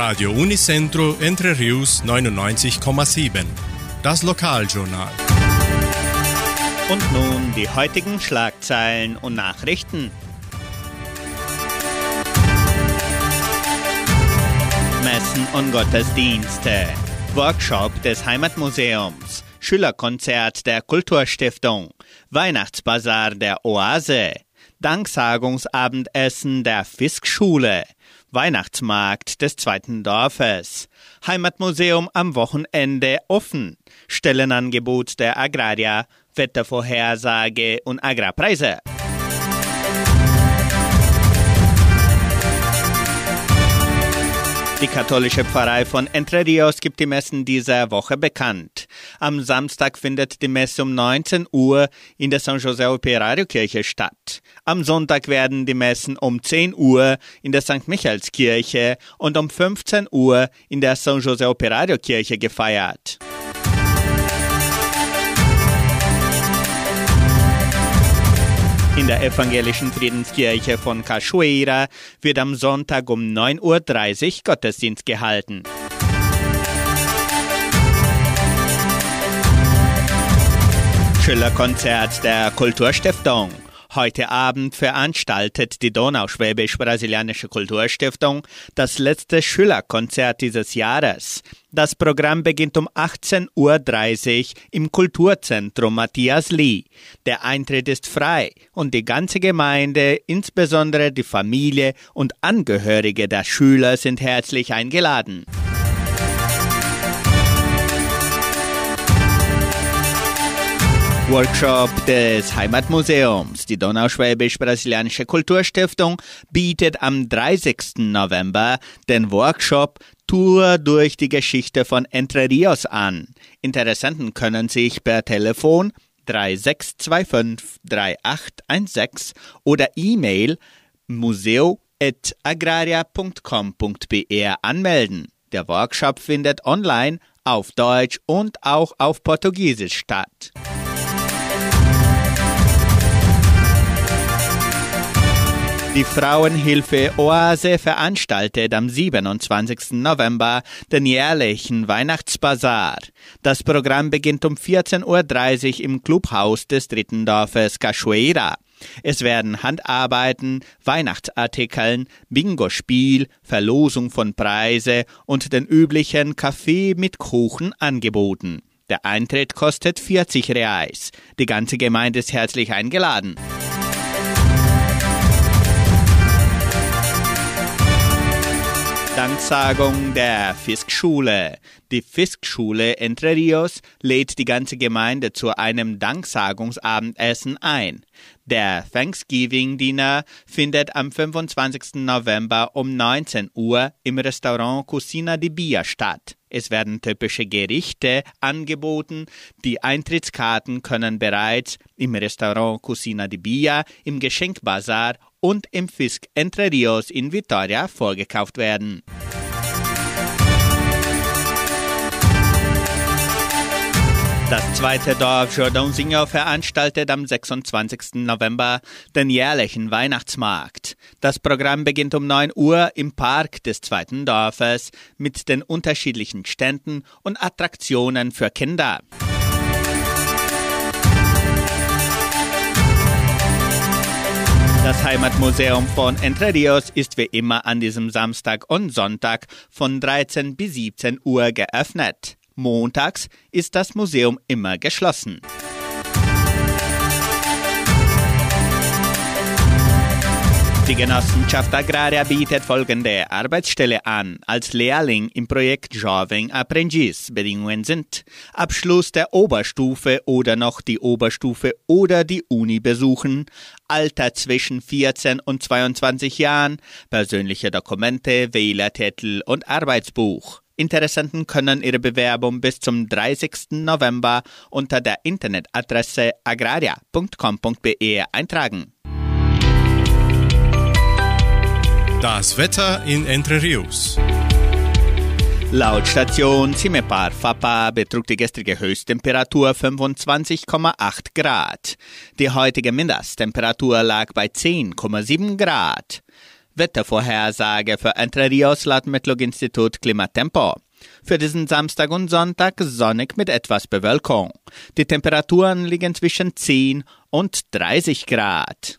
Radio Unicentro Entre Rius 99,7. Das Lokaljournal. Und nun die heutigen Schlagzeilen und Nachrichten. Messen und Gottesdienste. Workshop des Heimatmuseums. Schülerkonzert der Kulturstiftung. Weihnachtsbazar der Oase. Danksagungsabendessen der Fiskschule. Weihnachtsmarkt des zweiten Dorfes. Heimatmuseum am Wochenende offen. Stellenangebot der Agraria. Wettervorhersage und Agrarpreise. Die katholische Pfarrei von Entre Rios gibt die Messen dieser Woche bekannt. Am Samstag findet die Messe um 19 Uhr in der San José Operario Kirche statt. Am Sonntag werden die Messen um 10 Uhr in der St. Michaelskirche und um 15 Uhr in der San José Operario Kirche gefeiert. Der evangelischen Friedenskirche von Cachoeira wird am Sonntag um 9.30 Uhr Gottesdienst gehalten. Schillerkonzert der Kulturstiftung. Heute Abend veranstaltet die Donauschwäbisch-Brasilianische Kulturstiftung das letzte Schülerkonzert dieses Jahres. Das Programm beginnt um 18.30 Uhr im Kulturzentrum Matthias Lee. Der Eintritt ist frei und die ganze Gemeinde, insbesondere die Familie und Angehörige der Schüler sind herzlich eingeladen. Workshop des Heimatmuseums. Die Donauschwäbisch-Brasilianische Kulturstiftung bietet am 30. November den Workshop Tour durch die Geschichte von Entre Rios an. Interessenten können sich per Telefon 3625 3816 oder E-Mail museo.agraria.com.br anmelden. Der Workshop findet online auf Deutsch und auch auf Portugiesisch statt. Die Frauenhilfe Oase veranstaltet am 27. November den jährlichen Weihnachtsbazar. Das Programm beginnt um 14.30 Uhr im Clubhaus des dritten Dorfes Cachoeira. Es werden Handarbeiten, Weihnachtsartikeln, Bingo-Spiel, Verlosung von Preise und den üblichen Kaffee mit Kuchen angeboten. Der Eintritt kostet 40 Reais. Die ganze Gemeinde ist herzlich eingeladen. Danksagung der Fiskschule. Die Fiskschule Entre Rios lädt die ganze Gemeinde zu einem Danksagungsabendessen ein. Der Thanksgiving-Dinner findet am 25. November um 19 Uhr im Restaurant Cucina di Bia statt. Es werden typische Gerichte angeboten. Die Eintrittskarten können bereits im Restaurant Cucina di Bia, im Geschenkbazar und im Fisk Entre Rios in Vitoria vorgekauft werden. Das zweite Dorf Jordãozinho veranstaltet am 26. November den jährlichen Weihnachtsmarkt. Das Programm beginnt um 9 Uhr im Park des zweiten Dorfes mit den unterschiedlichen Ständen und Attraktionen für Kinder. Das Heimatmuseum von Entre Rios ist wie immer an diesem Samstag und Sonntag von 13 bis 17 Uhr geöffnet. Montags ist das Museum immer geschlossen. Die Genossenschaft Agraria bietet folgende Arbeitsstelle an. Als Lehrling im Projekt Jovem Aprendiz. Bedingungen sind Abschluss der Oberstufe oder noch die Oberstufe oder die Uni besuchen, Alter zwischen 14 und 22 Jahren, persönliche Dokumente, Wählertitel und Arbeitsbuch. Interessenten können ihre Bewerbung bis zum 30. November unter der Internetadresse agraria.com.be eintragen. Das Wetter in Entre Rios. Laut Station Cimepar Fapa betrug die gestrige Höchsttemperatur 25,8 Grad. Die heutige Mindesttemperatur lag bei 10,7 Grad. Wettervorhersage für Entre Rios laut Metlog-Institut Klimatempo. Für diesen Samstag und Sonntag sonnig mit etwas Bewölkung. Die Temperaturen liegen zwischen 10 und 30 Grad.